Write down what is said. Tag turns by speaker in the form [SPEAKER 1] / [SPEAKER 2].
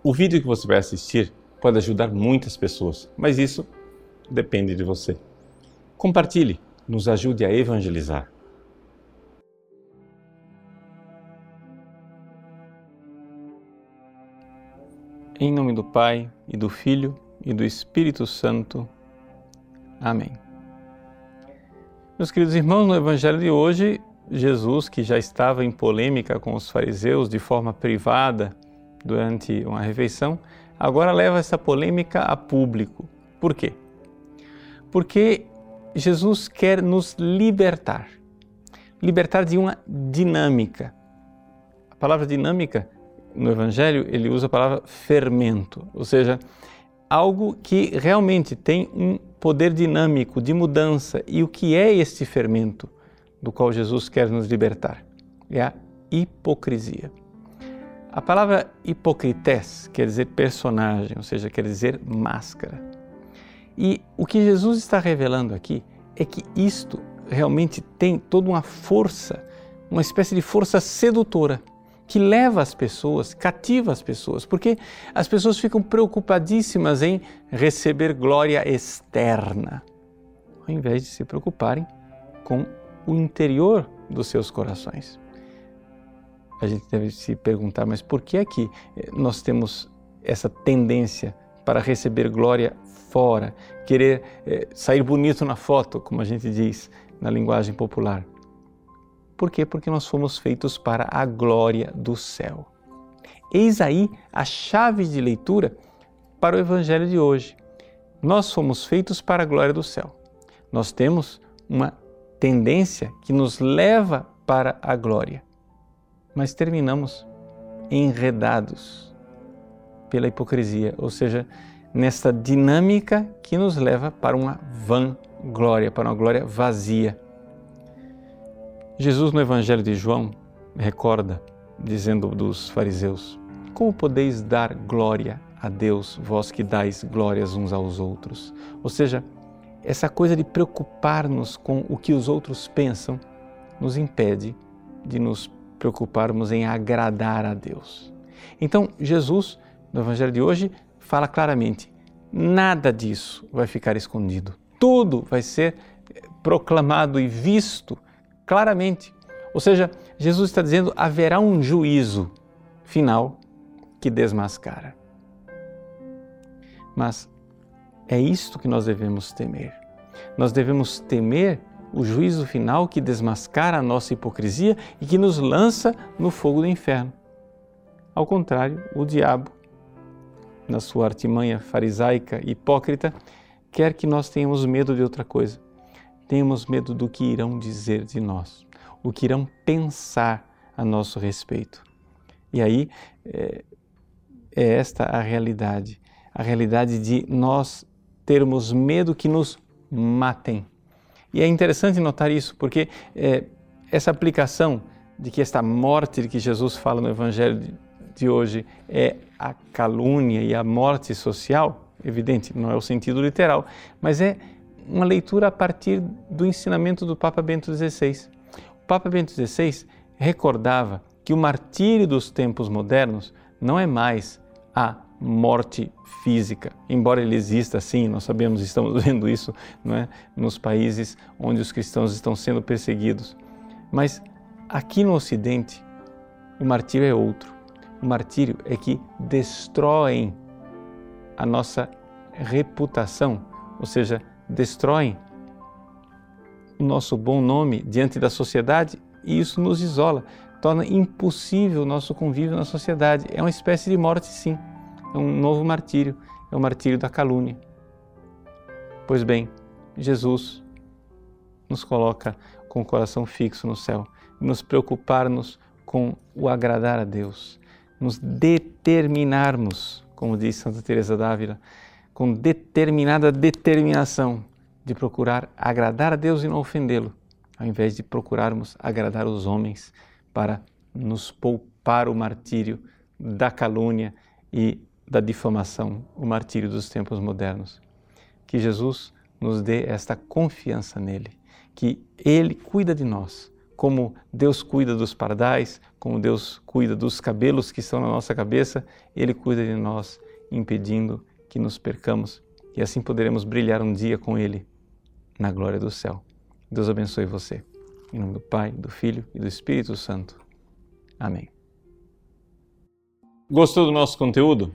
[SPEAKER 1] O vídeo que você vai assistir pode ajudar muitas pessoas, mas isso depende de você. Compartilhe, nos ajude a evangelizar. Em nome do Pai, e do Filho, e do Espírito Santo. Amém. Meus queridos irmãos, no Evangelho de hoje, Jesus, que já estava em polêmica com os fariseus de forma privada durante uma refeição, agora leva essa polêmica a público. Por quê? Porque Jesus quer nos libertar libertar de uma dinâmica. A palavra dinâmica no Evangelho ele usa a palavra fermento, ou seja, algo que realmente tem um poder dinâmico de mudança. E o que é este fermento do qual Jesus quer nos libertar? É a hipocrisia. A palavra hipocrités quer dizer personagem, ou seja, quer dizer máscara. E o que Jesus está revelando aqui é que isto realmente tem toda uma força, uma espécie de força sedutora que leva as pessoas, cativa as pessoas, porque as pessoas ficam preocupadíssimas em receber glória externa, ao invés de se preocuparem com o interior dos seus corações. A gente deve se perguntar, mas por que é que eh, nós temos essa tendência para receber glória fora, querer eh, sair bonito na foto, como a gente diz na linguagem popular? Por quê? Porque nós fomos feitos para a glória do céu. Eis aí a chave de leitura para o Evangelho de hoje. Nós fomos feitos para a glória do céu. Nós temos uma tendência que nos leva para a glória, mas terminamos enredados pela hipocrisia, ou seja, nesta dinâmica que nos leva para uma vã glória, para uma glória vazia. Jesus, no Evangelho de João, recorda, dizendo dos fariseus: Como podeis dar glória a Deus, vós que dais glórias uns aos outros? Ou seja, essa coisa de preocupar-nos com o que os outros pensam nos impede de nos preocuparmos em agradar a Deus. Então, Jesus, no Evangelho de hoje, fala claramente: nada disso vai ficar escondido. Tudo vai ser proclamado e visto claramente. Ou seja, Jesus está dizendo haverá um juízo final que desmascara. Mas é isto que nós devemos temer. Nós devemos temer o juízo final que desmascara a nossa hipocrisia e que nos lança no fogo do inferno. Ao contrário, o diabo, na sua artimanha farisaica e hipócrita, quer que nós tenhamos medo de outra coisa temos medo do que irão dizer de nós, o que irão pensar a nosso respeito. E aí é, é esta a realidade, a realidade de nós termos medo que nos matem. E é interessante notar isso, porque é, essa aplicação de que esta morte que Jesus fala no Evangelho de hoje é a calúnia e a morte social, evidente, não é o sentido literal, mas é uma leitura a partir do ensinamento do Papa Bento XVI. O Papa Bento XVI recordava que o martírio dos tempos modernos não é mais a morte física, embora ele exista sim, nós sabemos, estamos vendo isso não é? nos países onde os cristãos estão sendo perseguidos. Mas aqui no Ocidente, o martírio é outro. O martírio é que destroem a nossa reputação, ou seja, destroem o nosso bom nome diante da sociedade e isso nos isola, torna impossível o nosso convívio na sociedade. É uma espécie de morte, sim. É um novo martírio, é o martírio da calúnia. Pois bem, Jesus nos coloca com o coração fixo no céu, nos preocupar-nos com o agradar a Deus, nos determinarmos, como diz Santa Teresa d'Ávila, com determinada determinação de procurar agradar a Deus e não ofendê-lo, ao invés de procurarmos agradar os homens para nos poupar o martírio da calúnia e da difamação, o martírio dos tempos modernos. Que Jesus nos dê esta confiança nele, que ele cuida de nós como Deus cuida dos pardais, como Deus cuida dos cabelos que estão na nossa cabeça, Ele cuida de nós, impedindo que nos percamos e assim poderemos brilhar um dia com Ele na glória do céu. Deus abençoe você. Em nome do Pai, do Filho e do Espírito Santo. Amém. Gostou do nosso conteúdo?